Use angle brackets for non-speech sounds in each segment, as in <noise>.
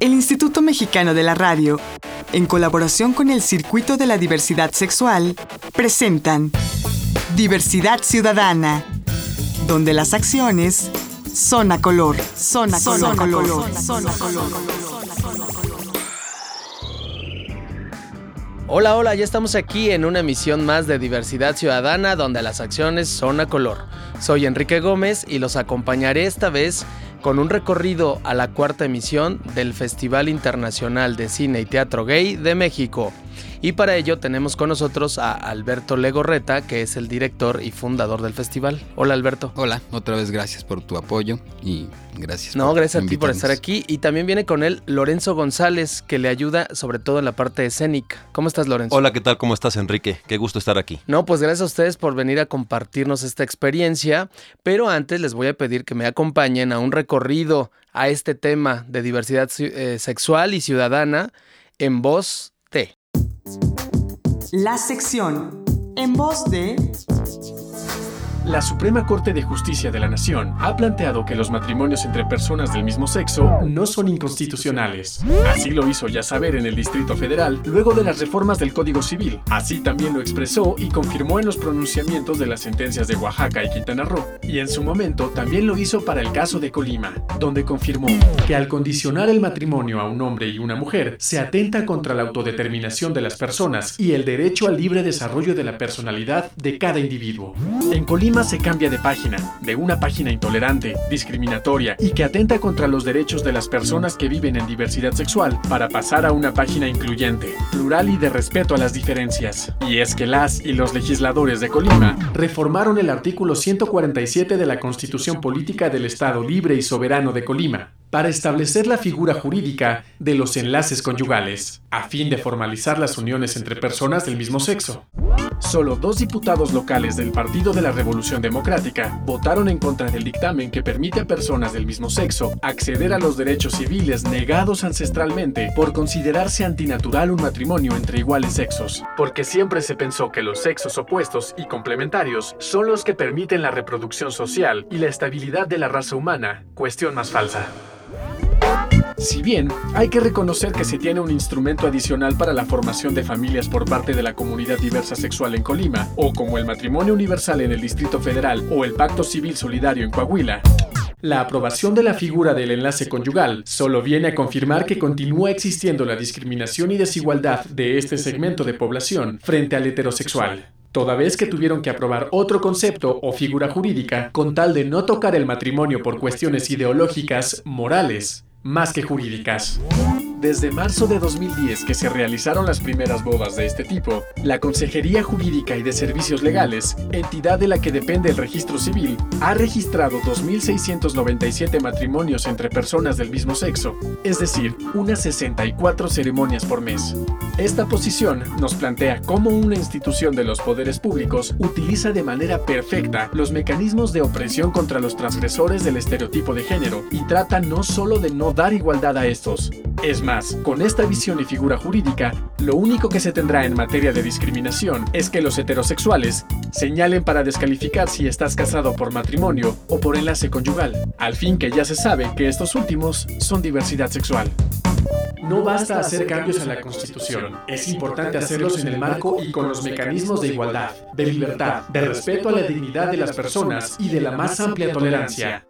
El Instituto Mexicano de la Radio, en colaboración con el Circuito de la Diversidad Sexual, presentan Diversidad Ciudadana, donde las acciones son a color, son a color, color, son a color. Hola, hola, ya estamos aquí en una emisión más de Diversidad Ciudadana donde las acciones son a color. Soy Enrique Gómez y los acompañaré esta vez con un recorrido a la cuarta emisión del Festival Internacional de Cine y Teatro Gay de México. Y para ello tenemos con nosotros a Alberto Legorreta, que es el director y fundador del festival. Hola Alberto. Hola, otra vez gracias por tu apoyo y gracias. No, gracias a ti por estar aquí. Y también viene con él Lorenzo González, que le ayuda sobre todo en la parte escénica. ¿Cómo estás Lorenzo? Hola, ¿qué tal? ¿Cómo estás Enrique? Qué gusto estar aquí. No, pues gracias a ustedes por venir a compartirnos esta experiencia, pero antes les voy a pedir que me acompañen a un recorrido a este tema de diversidad eh, sexual y ciudadana en voz T. La sección en voz de la Suprema Corte de Justicia de la Nación ha planteado que los matrimonios entre personas del mismo sexo no son inconstitucionales. Así lo hizo ya saber en el Distrito Federal luego de las reformas del Código Civil. Así también lo expresó y confirmó en los pronunciamientos de las sentencias de Oaxaca y Quintana Roo. Y en su momento también lo hizo para el caso de Colima, donde confirmó que al condicionar el matrimonio a un hombre y una mujer se atenta contra la autodeterminación de las personas y el derecho al libre desarrollo de la personalidad de cada individuo. En Colima se cambia de página, de una página intolerante, discriminatoria y que atenta contra los derechos de las personas que viven en diversidad sexual para pasar a una página incluyente, plural y de respeto a las diferencias. Y es que las y los legisladores de Colima reformaron el artículo 147 de la Constitución Política del Estado Libre y Soberano de Colima, para establecer la figura jurídica de los enlaces conyugales, a fin de formalizar las uniones entre personas del mismo sexo. Solo dos diputados locales del Partido de la Revolución Democrática votaron en contra del dictamen que permite a personas del mismo sexo acceder a los derechos civiles negados ancestralmente por considerarse antinatural un matrimonio entre iguales sexos, porque siempre se pensó que los sexos opuestos y complementarios son los que permiten la reproducción social y la estabilidad de la raza humana, cuestión más falsa. Si bien hay que reconocer que se tiene un instrumento adicional para la formación de familias por parte de la comunidad diversa sexual en Colima, o como el matrimonio universal en el Distrito Federal o el Pacto Civil Solidario en Coahuila, la aprobación de la figura del enlace conyugal solo viene a confirmar que continúa existiendo la discriminación y desigualdad de este segmento de población frente al heterosexual. Toda vez que tuvieron que aprobar otro concepto o figura jurídica con tal de no tocar el matrimonio por cuestiones ideológicas, morales, más que jurídicas. Desde marzo de 2010 que se realizaron las primeras bodas de este tipo, la Consejería Jurídica y de Servicios Legales, entidad de la que depende el registro civil, ha registrado 2.697 matrimonios entre personas del mismo sexo, es decir, unas 64 ceremonias por mes. Esta posición nos plantea cómo una institución de los poderes públicos utiliza de manera perfecta los mecanismos de opresión contra los transgresores del estereotipo de género y trata no solo de no dar igualdad a estos, es más, con esta visión y figura jurídica, lo único que se tendrá en materia de discriminación es que los heterosexuales señalen para descalificar si estás casado por matrimonio o por enlace conyugal, al fin que ya se sabe que estos últimos son diversidad sexual. No basta hacer cambios a la Constitución, es importante hacerlos en el marco y con los mecanismos de igualdad, de libertad, de respeto a la dignidad de las personas y de la más amplia tolerancia.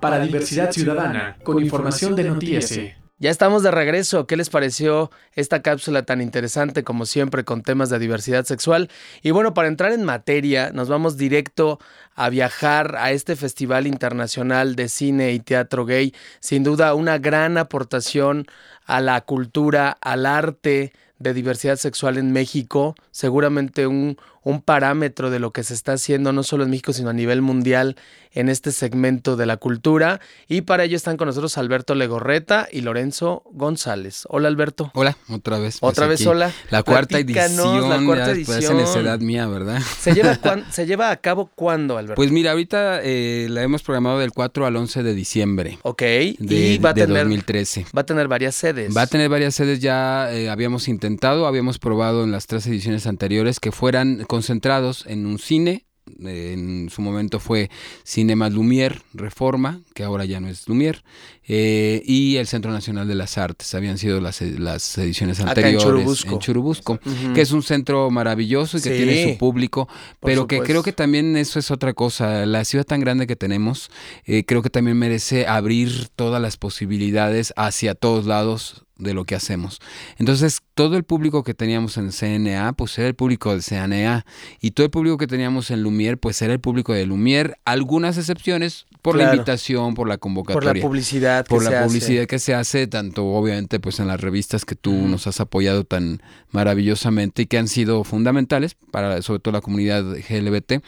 Para Diversidad Ciudadana, con información de Notiese. Ya estamos de regreso. ¿Qué les pareció esta cápsula tan interesante como siempre con temas de diversidad sexual? Y bueno, para entrar en materia, nos vamos directo a viajar a este Festival Internacional de Cine y Teatro Gay. Sin duda, una gran aportación a la cultura, al arte de diversidad sexual en México. Seguramente un, un parámetro de lo que se está haciendo no solo en México, sino a nivel mundial en este segmento de la cultura. Y para ello están con nosotros Alberto Legorreta y Lorenzo González. Hola Alberto. Hola, otra vez. Pues otra vez, hola. La cuarta edición. La cuarta edición. edad mía, ¿verdad? ¿Se lleva, <laughs> ¿Se lleva a cabo cuándo, Alberto? Pues mira, ahorita eh, la hemos programado del 4 al 11 de diciembre. Ok. De, y va a tener, 2013. Va a tener varias sedes. Va a tener varias sedes, ya eh, habíamos intentado, habíamos probado en las tres ediciones anteriores que fueran concentrados en un cine eh, en su momento fue Cinema Lumière Reforma, que ahora ya no es Lumière, eh, y el Centro Nacional de las Artes, habían sido las, las ediciones Acá en anteriores Churubusco. en Churubusco, que es un centro maravilloso y que Sí, tiene su público, pero que creo que también eso es otra cosa, la ciudad tan grande que tenemos, eh, creo que también merece abrir todas las posibilidades hacia todos lados de lo que hacemos. Entonces, todo el público que teníamos en CNA, pues era el público de CNA, y todo el público que teníamos en Lumière, pues era el público de Lumière, algunas excepciones por la invitación, por la Por convocatoria la publicidad. por que la se hace. publicidad que se hace, tanto obviamente pues en las revistas que tú nos has apoyado tan maravillosamente y que han sido fundamentales para sobre todo la comunidad GLBT.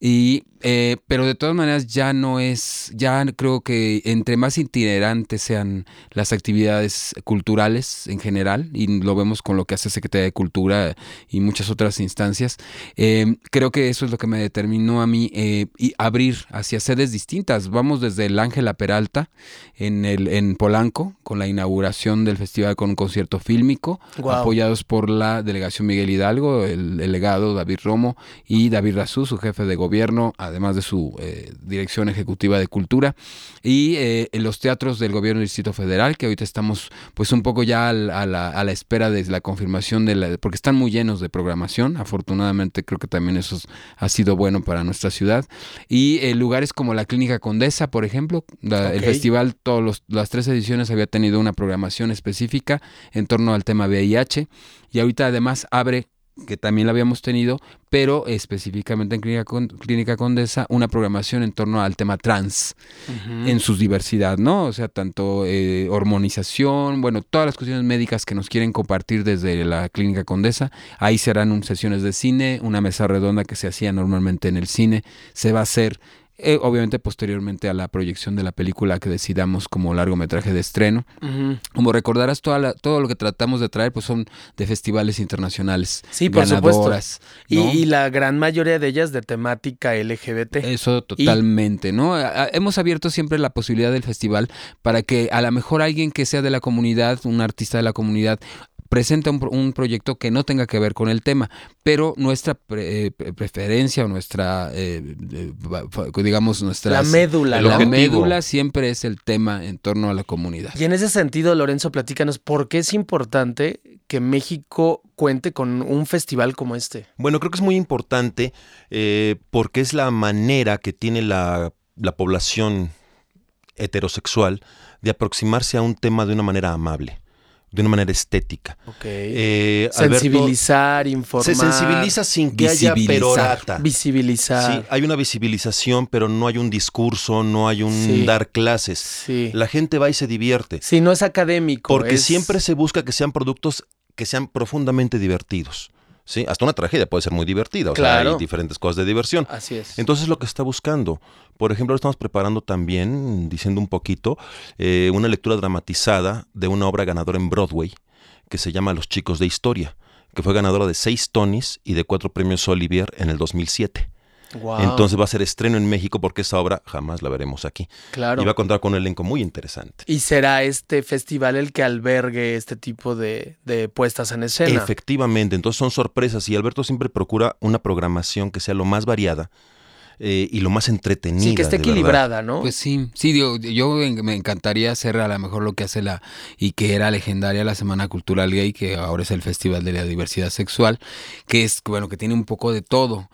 Y, eh, pero de todas maneras ya no es, ya creo que entre más itinerantes sean las actividades culturales en general, y lo vemos con lo que hace Secretaría de Cultura y muchas otras instancias, eh, creo que eso es lo que me determinó a mí eh, y abrir hacia sedes distintas. Vamos desde el Ángela Peralta en, el, en Polanco, con la inauguración del festival con un concierto fílmico, apoyados por la delegación Miguel Hidalgo, el delegado David Romo y David Razú, su jefe de gobierno, además de su eh, dirección ejecutiva de cultura, y eh, en los teatros del gobierno del Distrito Federal, que ahorita estamos pues un poco ya al- a la, a la espera de la confirmación de la, porque están muy llenos de programación, afortunadamente creo que también eso es- ha sido bueno para nuestra ciudad, y eh, lugares como la Clínica Condesa, por ejemplo, la- el festival, todos los- las tres ediciones había tenido una programación específica en torno al tema VIH, y ahorita además abre que también la habíamos tenido, pero específicamente en Clínica, Con- Clínica Condesa, una programación en torno al tema trans en su diversidad, ¿no? O sea, tanto eh, hormonización, bueno, todas las cuestiones médicas que nos quieren compartir desde la Clínica Condesa. Ahí serán un- sesiones de cine, una mesa redonda que se hacía normalmente en el cine, se va a hacer. Eh, obviamente posteriormente a la proyección de la película que decidamos como largometraje de estreno. Como recordarás, toda la- todo lo que tratamos de traer pues son de festivales internacionales. Sí, por supuesto. ganadoras, Y, la gran mayoría de ellas de temática LGBT. Eso totalmente, ¿no? A- a- Hemos abierto siempre la posibilidad del festival para que a lo mejor alguien que sea de la comunidad, un artista de la comunidad, presente un, pro- un proyecto que no tenga que ver con el tema, pero nuestra pre- eh, pre- preferencia o nuestra, eh, digamos, nuestra... la médula. La objetivo. médula siempre es el tema en torno a la comunidad. Y en ese sentido, Lorenzo, platícanos, ¿por qué es importante que México cuente con un festival como este? Bueno, creo que es muy importante eh, porque es la manera que tiene la, la población heterosexual de aproximarse a un tema de una manera amable, de una manera estética. Ok. Eh, Alberto, Sensibilizar, informar. se sensibiliza sin que haya perorata. Visibilizar. Sí, hay una visibilización, pero no hay un discurso, no hay un Sí. dar clases. Sí. La gente va y se divierte. Sí, no es académico. Porque es- siempre se busca que sean productos que sean profundamente divertidos. ¿Sí? Hasta una tragedia puede ser muy divertida, o sea, Claro. hay diferentes cosas de diversión. Así es. Entonces lo que está buscando, por ejemplo, ahora estamos preparando también, diciendo un poquito, eh, una lectura dramatizada de una obra ganadora en Broadway que se llama Los chicos de historia, que fue ganadora de seis Tonys y de cuatro premios Olivier en el 2007. Entonces va a ser estreno en México porque esa obra jamás la veremos aquí. claro. Y va a contar con un elenco muy interesante. Y será este festival el que albergue este tipo de, de puestas en escena. Efectivamente, entonces son sorpresas y Alberto siempre procura una programación que sea lo más variada eh, y lo más entretenida. Sí, que esté verdad. equilibrada, ¿no? Pues sí, sí, digo, yo en- me encantaría hacer a lo mejor lo que hace la, y que era legendaria la Semana Cultural Gay, que ahora es el Festival de la Diversidad Sexual, que es, bueno, que tiene un poco de todo.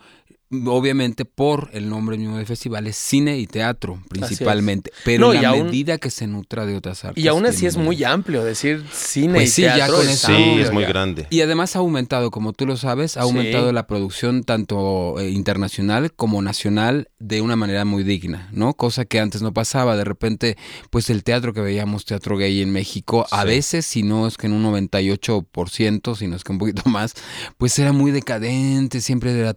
Obviamente por el nombre mismo del festival es cine y teatro principalmente, pero No, en la aún- medida que se nutra de otras artes. y aún así es muy amplio decir cine Pues y sí, ya teatro. con es eso- Sí, amplio es muy ya. grande. Y además ha aumentado, como tú lo sabes, ha Sí. aumentado la producción tanto eh, internacional como nacional de una manera muy digna, ¿no? Cosa que antes no pasaba. De repente, pues el teatro que veíamos, teatro gay en México, a Sí. veces, si no es que en un 98%, si no es que un poquito <laughs> más, pues era muy decadente, siempre era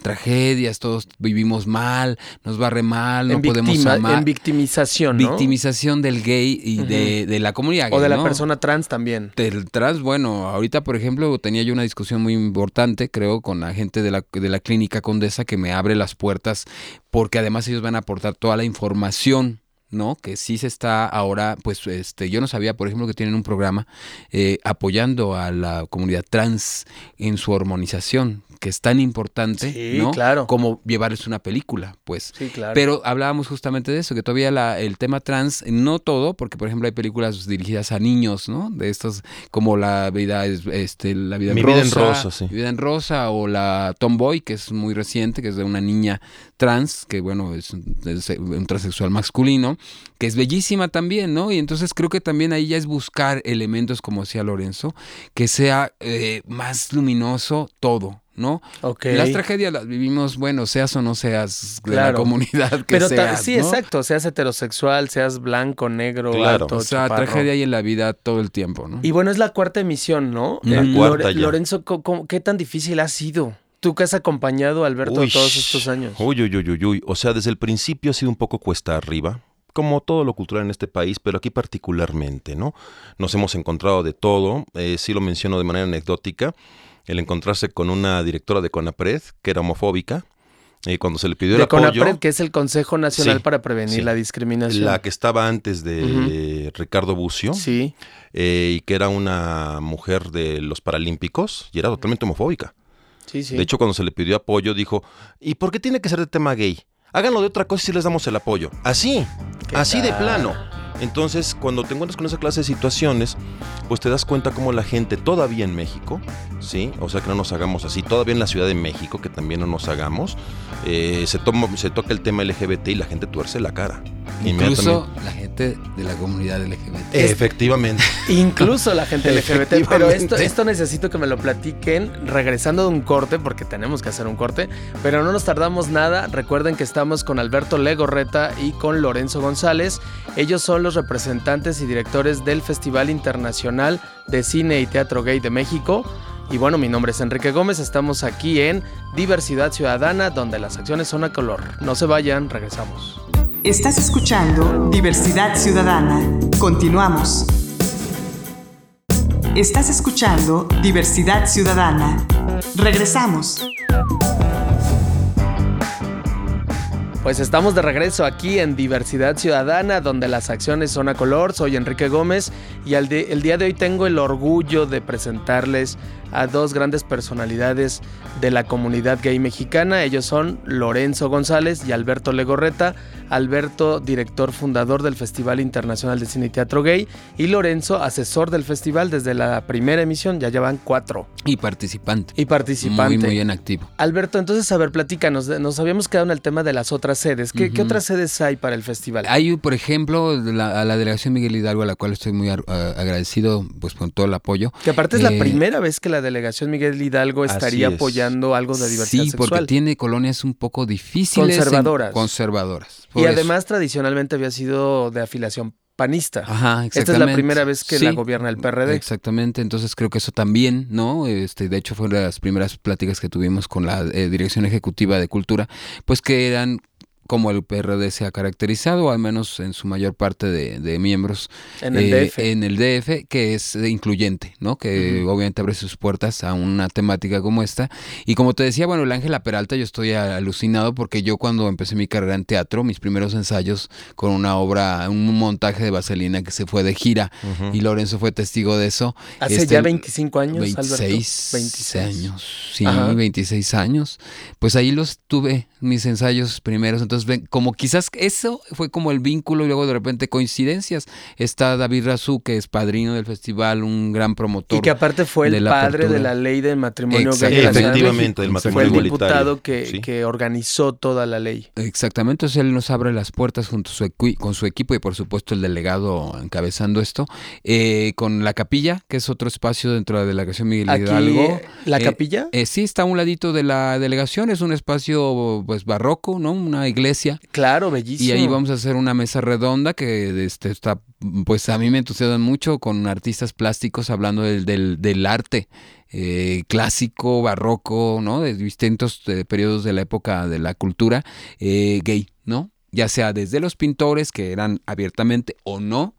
todos vivimos mal, nos barre mal, no en, podemos victima- amar. en victimización, ¿no? Victimización del gay y de, de la comunidad O gay, de la persona trans también. del trans, bueno, ahorita por ejemplo tenía yo una discusión muy importante, creo, con la gente de la, de la clínica Condesa que me abre las puertas porque además ellos van a aportar toda la información. ¿no? Que sí se está ahora, pues, este, yo no sabía, por ejemplo, que tienen un programa eh, apoyando a la comunidad trans en su hormonización, que es tan importante, Sí, ¿no? claro. Como llevarles una película, pues. Sí, claro. Pero hablábamos justamente de eso, que todavía la- el tema trans, no todo, porque por ejemplo hay películas dirigidas a niños, ¿no? De estos, como La vida es, este, La vida en Mi rosa. vida en rosa, sí. Mi vida en rosa, o la Tomboy, que es muy reciente, que es de una niña trans, que bueno, es, un- es un transexual masculino, que es bellísima también, ¿no? Y entonces creo que también ahí ya es buscar elementos, como decía Lorenzo, que sea eh, más luminoso todo. ¿No? Las tragedias las vivimos, bueno, seas o no seas de la comunidad que Pero seas, sí, ¿no? exacto, seas heterosexual, seas blanco, negro, Claro. alto, O sea, tragedia hay en la vida todo el tiempo, ¿no? Y bueno, es la cuarta emisión, ¿no? La Eh, cuarta ya. Lorenzo, ¿cómo- cómo- ¿qué tan difícil ha sido? Tú que has acompañado a Alberto Uy, todos estos años. Uy, uy, uy, uy, uy. O sea, desde el principio ha sido un poco cuesta arriba, como todo lo cultural en este país, pero aquí particularmente, ¿no? Nos hemos encontrado de todo, eh, sí lo menciono de manera anecdótica, el encontrarse con una directora de CONAPRED que era homofóbica, eh, cuando se le pidió el de apoyo, CONAPRED, que es el Consejo Nacional Sí, para Prevenir sí. la Discriminación. la que estaba antes de Ricardo Bucio, Sí, eh, y que era una mujer de los Paralímpicos, y era totalmente homofóbica. sí, sí. De hecho, cuando se le pidió apoyo, dijo, ¿y por qué tiene que ser de tema gay? Háganlo de otra cosa y sí les damos el apoyo. Así, ¿Qué así de plano. Entonces, cuando te encuentras con esa clase de situaciones, pues te das cuenta cómo la gente todavía en México, ¿sí? O sea, que no nos hagamos así, todavía en la Ciudad de México, que también no nos hagamos, eh, se, toma, se toca el tema LGBT y la gente tuerce la cara. Incluso la gente de la comunidad LGBT. Efectivamente. <laughs> Incluso la gente LGBT. Pero esto, esto necesito que me lo platiquen regresando de un corte, porque tenemos que hacer un corte. Pero no nos tardamos nada. Recuerden que estamos con Alberto Legorreta y con Lorenzo González. Ellos son los representantes y directores del Festival Internacional de Cine y Teatro Gay de México. Y bueno, mi nombre es Enrique Gómez. Estamos aquí en Diversidad Ciudadana, donde las acciones son a color. No se vayan, regresamos. Estás escuchando Diversidad Ciudadana. Continuamos. Estás escuchando Diversidad Ciudadana. Regresamos. Pues estamos de regreso aquí en Diversidad Ciudadana, donde las acciones son a color. Soy Enrique Gómez y de- el día de hoy tengo el orgullo de presentarles a dos grandes personalidades de la comunidad gay mexicana. Ellos son Lorenzo González y Alberto Legorreta. Alberto, director fundador del Festival Internacional de Cine y Teatro Gay, y Lorenzo, asesor del festival desde la primera emisión, ya llevan cuatro. Y participante. Y participante. Muy, muy en activo. Alberto, entonces, a ver, platícanos. Nos habíamos quedado en el tema de las otras sedes. ¿Qué, qué otras sedes hay para el festival? Hay, por ejemplo, la, a la delegación Miguel Hidalgo, a la cual estoy muy a- agradecido pues por todo el apoyo. que aparte es la eh, primera vez que la delegación Miguel Hidalgo estaría es. apoyando algo de diversidad Sí, porque sexual. tiene colonias un poco difíciles. en- Conservadoras. conservadoras. Y eso. además, tradicionalmente había sido de afiliación panista. Ajá, Esta es la exactamente. primera vez que Sí, la gobierna el PRD. Exactamente, entonces creo que eso también, ¿no? Este, de hecho, fue una de las primeras pláticas que tuvimos con la eh, Dirección Ejecutiva de Cultura, pues que eran como el PRD se ha caracterizado, al menos en su mayor parte de, de miembros En el eh, DF. en el DF, que es eh, incluyente, ¿no? Que obviamente abre sus puertas a una temática como esta. Y como te decía, bueno, el Ángela Peralta, yo estoy alucinado porque yo cuando empecé mi carrera en teatro, mis primeros ensayos con una obra, un montaje de Vaselina que se fue de gira, y Lorenzo fue testigo de eso. Hace Este, ya 25 años, 26 Alberto. 26 años, sí, Ajá. 26 años. Pues ahí los tuve, mis ensayos primeros. Entonces, ven, como quizás eso fue como el vínculo y luego de repente coincidencias. Está David Razú, que es padrino del festival, un gran promotor. Y que aparte fue de el la padre apertura. de la ley del matrimonio gay. Efectivamente, del México. Fue matrimonio el diputado que, Sí. que organizó toda la ley. Exactamente, entonces él nos abre las puertas junto a su equi- con su equipo y por supuesto el delegado encabezando esto, eh, con la capilla, que es otro espacio dentro de la delegación Miguel Aquí, Hidalgo. ¿la Eh, capilla? Eh, sí, está a un ladito de la delegación, es un espacio pues barroco, ¿no? Una iglesia. Claro, bellísimo. Y ahí vamos a hacer una mesa redonda que este, está, pues a mí me entusiasma mucho con artistas plásticos hablando del, del, del arte eh, clásico, barroco, ¿no? De distintos eh, periodos de la época de la cultura eh, gay, ¿no? Ya sea desde los pintores que eran abiertamente o no,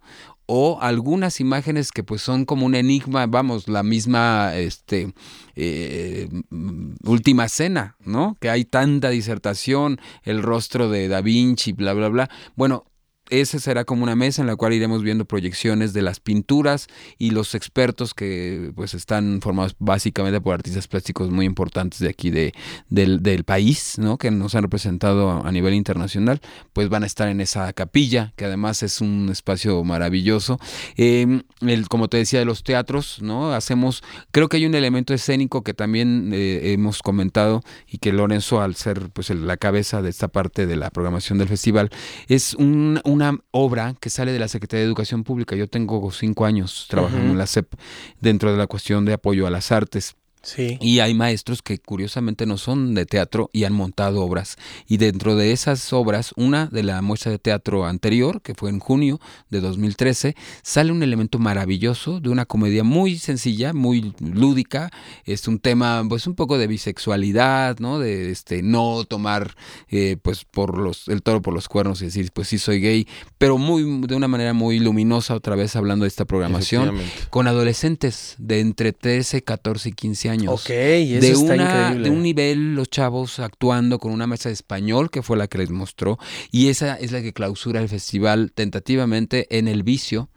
o algunas imágenes que pues son como un enigma, vamos, la misma este eh, mm, última cena, ¿no? Que hay tanta disertación, el rostro de Da Vinci, bla bla bla. Bueno, esa será como una mesa en la cual iremos viendo proyecciones de las pinturas y los expertos que pues están formados básicamente por artistas plásticos muy importantes de aquí de, del, país, ¿no? Que nos han representado a nivel internacional, pues van a estar en esa capilla, que además es un espacio maravilloso. Eh, el, como te decía, de los teatros, ¿no? Hacemos, creo que hay un elemento escénico que también eh, hemos comentado y que Lorenzo, al ser pues el- la cabeza de esta parte de la programación del festival, es un- una obra que sale de la Secretaría de Educación Pública. Yo tengo cinco años trabajando en la SEP dentro de la cuestión de apoyo a las artes. Sí. Y hay maestros que curiosamente no son de teatro y han montado obras. Y dentro de esas obras, una de la muestra de teatro anterior, que fue en junio de 2013, sale un elemento maravilloso de una comedia muy sencilla, muy lúdica. Es un tema, pues un poco de bisexualidad, ¿no? De este no tomar eh, pues por los el toro por los cuernos y decir, pues sí soy gay, pero muy de una manera muy luminosa otra vez hablando de esta programación con adolescentes de entre 13, 14 y 15 años. Ok, eso de, está una, increíble. de un nivel, los chavos actuando con una mesa de español, que fue la que les mostró, y esa es la que clausura el festival tentativamente en El Vicio,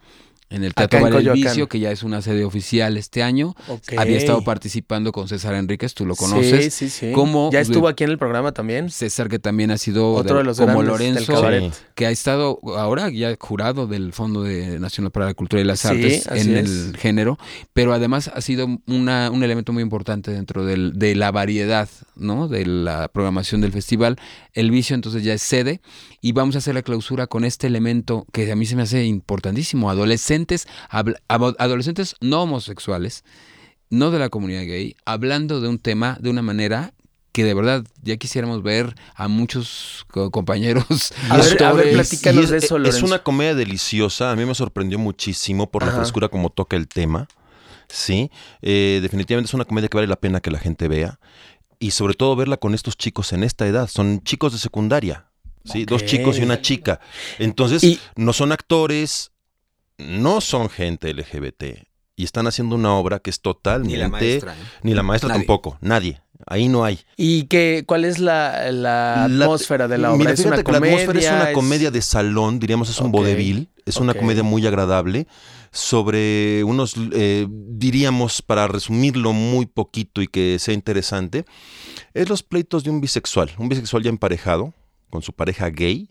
en el Teatro Bar El. Vicio, que ya es una sede oficial este año. Ok. Había estado participando con César Enríquez, tú lo conoces. Sí, sí, sí. ¿Cómo? Ya estuvo aquí en el programa también. César, que también ha sido Otro de los como grandes del Lorenzo. Sí. que ha estado ahora ya jurado del Fondo de Nacional para la Cultura y las Artes en es. el género, pero además ha sido una, un elemento muy importante dentro del- de la variedad, ¿no? De la programación del festival. El vicio entonces ya es sede y vamos a hacer la clausura con este elemento que a mí se me hace importantísimo. Adolescentes, no homosexuales, no de la comunidad gay, hablando de un tema de una manera que de verdad ya quisiéramos ver a muchos co- compañeros <laughs> A ver, a ver, platícanos es, de eso, es Lorenzo. una comedia deliciosa. A mí me sorprendió muchísimo por la frescura como toca el tema. Sí, Eh, definitivamente es una comedia que vale la pena que la gente vea. Y sobre todo verla con estos chicos en esta edad. Son chicos de secundaria. Sí, dos chicos y una chica. Entonces, Y- no son actores, no son gente LGBT. Y están haciendo una obra que es totalmente. Ni la maestra. ¿eh? Ni la maestra Nadie. tampoco. Nadie. Ahí no hay. ¿Y qué, cuál es la, la La- atmósfera de la obra? Mira, ¿Es fíjate una que la comedia? atmósfera es una ¿Es- comedia de salón, diríamos, es un Ok, vodevil. Es una comedia muy agradable sobre unos, eh, diríamos, para resumirlo muy poquito y que sea interesante, es los pleitos de un bisexual, un bisexual ya emparejado con su pareja gay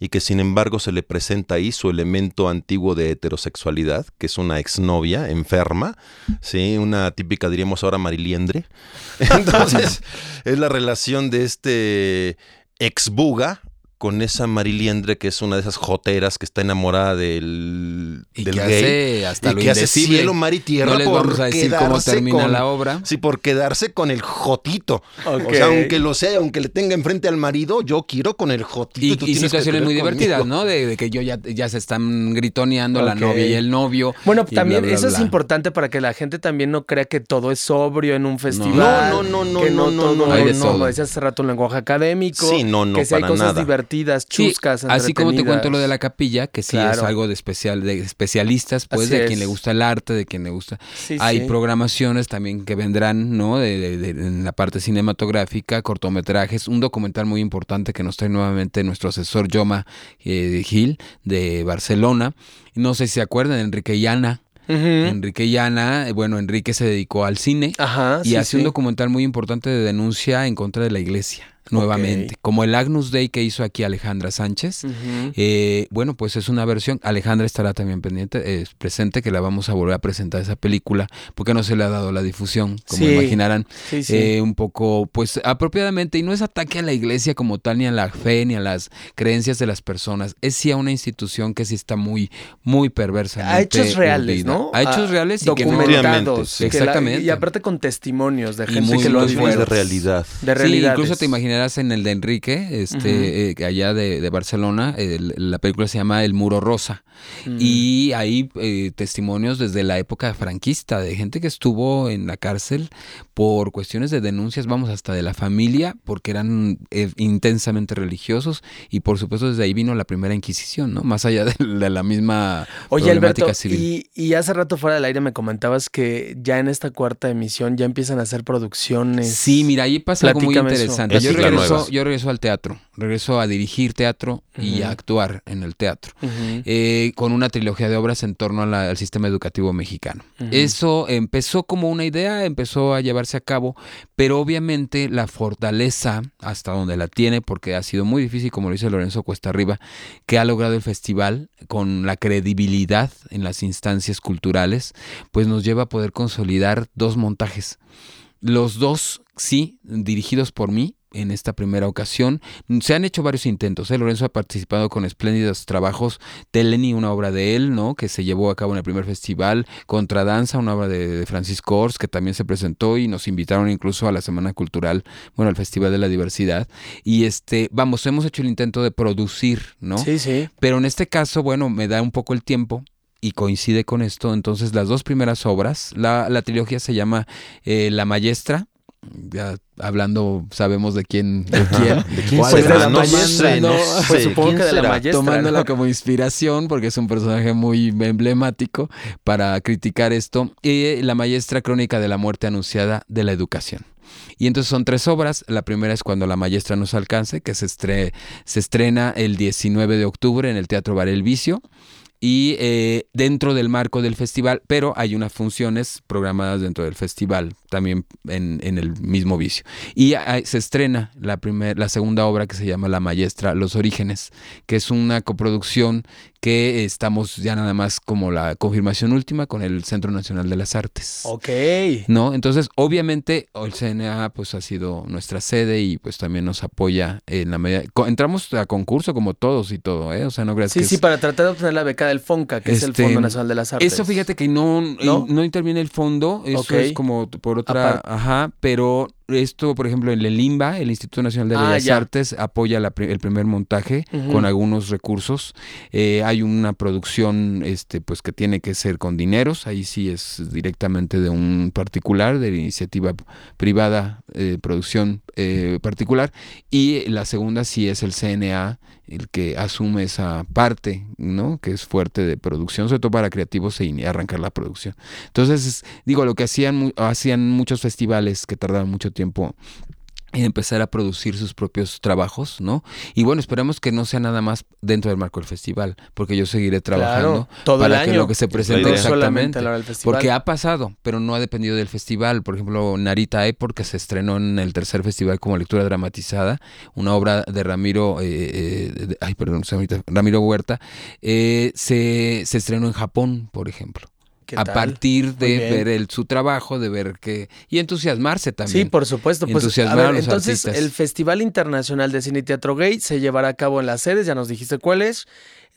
y que sin embargo se le presenta ahí su elemento antiguo de heterosexualidad, que es una exnovia enferma, ¿sí? una típica, diríamos ahora, mariliendre. <laughs> Entonces, es la relación de este exbuga con esa mariliendre que es una de esas joteras que está enamorada del, Y del que gay. hace hasta y lo que hace cielo, mar y tierra no les por vamos a decir cómo quedarse termina con- la obra. Sí, por quedarse con el jotito. O sea, aunque lo sea, aunque le tenga enfrente al marido, yo quiero con el jotito. Y, situaciones muy divertidas, conmigo. ¿no? De, de que yo ya, ya se están gritoneando la novia y el novio. Bueno, bla, también bla, eso es importante para que la gente también no crea que todo es sobrio en un festival. No, no, no, que no, no, no, todo, no, no, decías hace rato, un lenguaje académico. Sí, no, no, que si hay cosas nada. Divertidas, Sí, chuscas, así como te cuento lo de la capilla, que sí Claro. es algo de especial, de especialistas, pues, Así de es. quien le gusta el arte, de quien le gusta. Sí, Hay sí. programaciones también que vendrán, ¿no? De, de- de- en la parte cinematográfica, cortometrajes, un documental muy importante que nos trae nuevamente nuestro asesor Yoma eh, Gil de Barcelona. No sé si se acuerdan, Enrique y Ana. Ujú. Enrique y Ana, eh, bueno, Enrique se dedicó al cine Ajá. y hace un documental muy importante de denuncia en contra de la iglesia, nuevamente. Como el Agnus Day que hizo aquí Alejandra Sánchez. Eh, bueno, pues es una versión. Alejandra estará también pendiente, eh, presente, que la vamos a volver a presentar esa película, porque no se le ha dado la difusión, como Sí, imaginarán, Sí, sí. eh, un poco, pues apropiadamente, y no es ataque a la iglesia como tal, ni a la fe, ni a las creencias de las personas, es sí a una institución que sí está muy, muy perversa. a hechos reales, ¿no? A hechos A- reales y que no- documentados. Sí, que la- exactamente. y aparte con testimonios de Y gente muy que lo ha de realidad. De Sí, realidad. incluso te en el de Enrique, este, eh, allá de, de Barcelona, el- la película se llama El Muro Rosa. Mm. Y hay eh, testimonios desde la época franquista de gente que estuvo en la cárcel por cuestiones de denuncias, vamos, hasta de la familia, porque eran eh, intensamente religiosos y por supuesto desde ahí vino la primera Inquisición, ¿no? Más allá <laughs> de, de la misma Oye, problemática Alberto, civil. y, y hace rato fuera del aire me comentabas que ya en esta cuarta emisión ya empiezan a hacer producciones. Sí, mira, ahí pasa algo muy interesante. Eso Yo yo regreso al teatro, regreso a dirigir teatro y a actuar en el teatro, eh, con una trilogía de obras en torno a la- al sistema educativo mexicano. Eso empezó como una idea, empezó a llevarse a cabo, pero obviamente la fortaleza, hasta donde la tiene, porque ha sido muy difícil, como lo dice Lorenzo Cuesta Arriba, que ha logrado el festival con la credibilidad en las instancias culturales, pues nos lleva a poder consolidar dos montajes. Los dos, sí, dirigidos por mí en esta primera ocasión. Se han hecho varios intentos. ¿eh? Lorenzo ha participado con espléndidos trabajos. Teleni, una obra de él, ¿no? Que se llevó a cabo en el primer festival. Contradanza, una obra de, de Francisco Ors, que también se presentó y nos invitaron incluso a la Semana Cultural, bueno, al Festival de la Diversidad. Y este, vamos, hemos hecho el intento de producir, ¿no? Sí, sí. Pero en este caso, bueno, me da un poco el tiempo y coincide con esto. Entonces, las dos primeras obras, la, la trilogía se llama eh, La Maestra. Ya hablando, sabemos de quién. De quién. ¿De quién Pues será? de la No maestra, sé, ¿no? no Pues supongo ¿Quién que de la maestra. Tomándola ¿no? como inspiración, porque es un personaje muy emblemático para criticar esto. Y La Maestra Crónica de la Muerte Anunciada de la Educación. Y entonces son tres obras. La primera es Cuando la maestra nos alcance, que se, estre- se estrena el 19 de octubre en el Teatro Bar El Vicio. Y eh, dentro del marco del festival, pero hay unas funciones programadas dentro del festival, también en, en el mismo vicio. Y se estrena la, primer, la segunda obra que se llama La Maestra, Los Orígenes, que es una coproducción que estamos ya nada más como la confirmación última con el Centro Nacional de las Artes. Ok. ¿No? Entonces, obviamente, el CNA pues ha sido nuestra sede y pues también nos apoya en la medida. Entramos a concurso como todos y todo, ¿eh? O sea, no creas Sí, que sí, es- para tratar de obtener la beca del FONCA, que es el Este, Fondo Nacional de las Artes. Eso fíjate que no, ¿No? no, interviene el fondo, eso es como por otra, ajá, pero esto, por ejemplo, en el IMBA, el Instituto Nacional de Ah, Bellas ya. Artes, apoya la el primer montaje con algunos recursos. Eh, hay una producción, este, pues que tiene que ser con dineros, ahí sí es directamente de un particular, de iniciativa privada, eh, producción eh, particular, y la segunda sí es el CNA, el que asume esa parte, ¿no? Que es fuerte de producción, sobre todo para creativos e arrancar la producción. Entonces, es- digo, lo que hacían, mu- hacían muchos festivales que tardaban mucho tiempo en empezar a producir sus propios trabajos, ¿no? Y bueno, esperamos que no sea nada más dentro del marco del festival, porque yo seguiré trabajando Claro, todo el para que año. lo que se presente exactamente. a la hora del festival. Porque ha pasado, pero no ha dependido del festival. Por ejemplo, Narita Epor, que se estrenó en el tercer festival como lectura dramatizada, una obra de Ramiro, eh, eh, de- ay, perdón, Ramiro Huerta, eh, se, se estrenó en Japón, por ejemplo. ¿Qué A tal? partir de ver el, su trabajo, de ver que... Y entusiasmarse también. Sí, por supuesto. Pues, a ver, a los entonces, artistas. el Festival Internacional de Cine y Teatro Gay se llevará a cabo en las sedes, ya nos dijiste cuáles,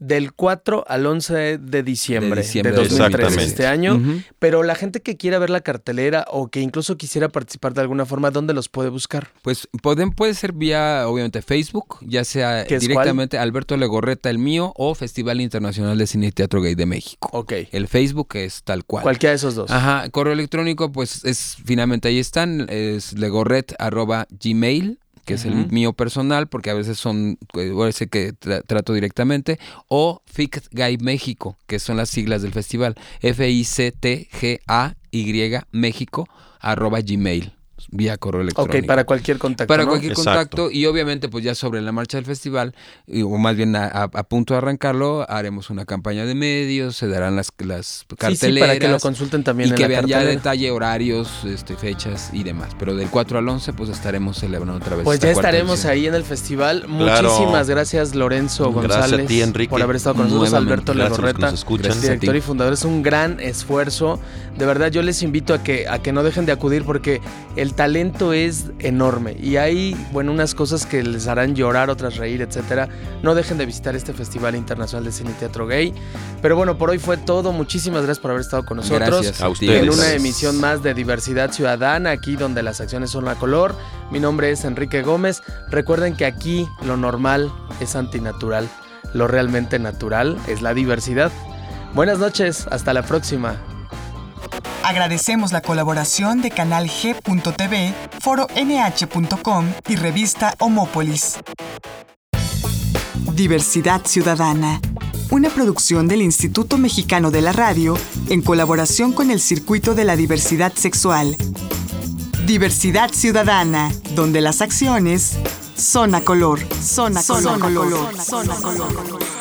del 4 al 11 de diciembre de, diciembre de 2003 2003. este año. Pero la gente que quiera ver la cartelera o que incluso quisiera participar de alguna forma, ¿dónde los puede buscar? Pues pueden, puede ser vía, obviamente, Facebook, ya sea ¿Qué es directamente Alberto Legorreta, el mío, o Festival Internacional de Cine y Teatro Gay de México. Ok. El Facebook es tal cual. Cualquiera de esos dos. Ajá, correo electrónico, pues es finalmente ahí están, es legorret arroba gmail, que es el mío personal, porque a veces son, eh, parece que tra- trato directamente, o FICT Guy México, que son las siglas del festival, F-I-C-T-G-A-Y México arroba gmail, vía correo electrónico. ok, para cualquier contacto. Para ¿no? cualquier Exacto. contacto y obviamente pues ya sobre la marcha del festival, y- o más bien a, a- a punto de arrancarlo, haremos una campaña de medios, se darán las, las Sí, sí, carteleras para que lo consulten también y en que la vean ya cartelera. detalle horarios, este, fechas y demás. Pero del 4 al 11 pues estaremos celebrando otra vez. Pues esta ya estaremos edición. ahí en el festival. Claro. Muchísimas gracias, Lorenzo Gracias a González, ti, Enrique. por haber estado con nosotros. Alberto Gracias a los que Legorreta, nos escuchan. Gracias a director ti. y fundador. Es un gran esfuerzo. De verdad, yo les invito a que, a que no dejen de acudir porque el talento es enorme. Y hay, bueno, unas cosas que les harán llorar, otras reír, etcétera. No dejen de visitar este Festival Internacional de Cine y Teatro Gay. Pero bueno, por hoy fue todo. Muchísimas gracias por haber estado con nosotros. Gracias A ti. ustedes. En una emisión más de Diversidad Ciudadana, aquí donde las acciones son la color. Mi nombre es Enrique Gómez. Recuerden que aquí lo normal es antinatural. Lo realmente natural es la diversidad. Buenas noches, hasta la próxima. Agradecemos la colaboración de Canal G.tv, Foro NH.com y revista Homópolis. Diversidad Ciudadana. Una producción del Instituto Mexicano de la Radio en colaboración con el Circuito de la Diversidad Sexual. Diversidad Ciudadana, donde las acciones Zona Color. Zona, Color. Zona Color. Zona Color.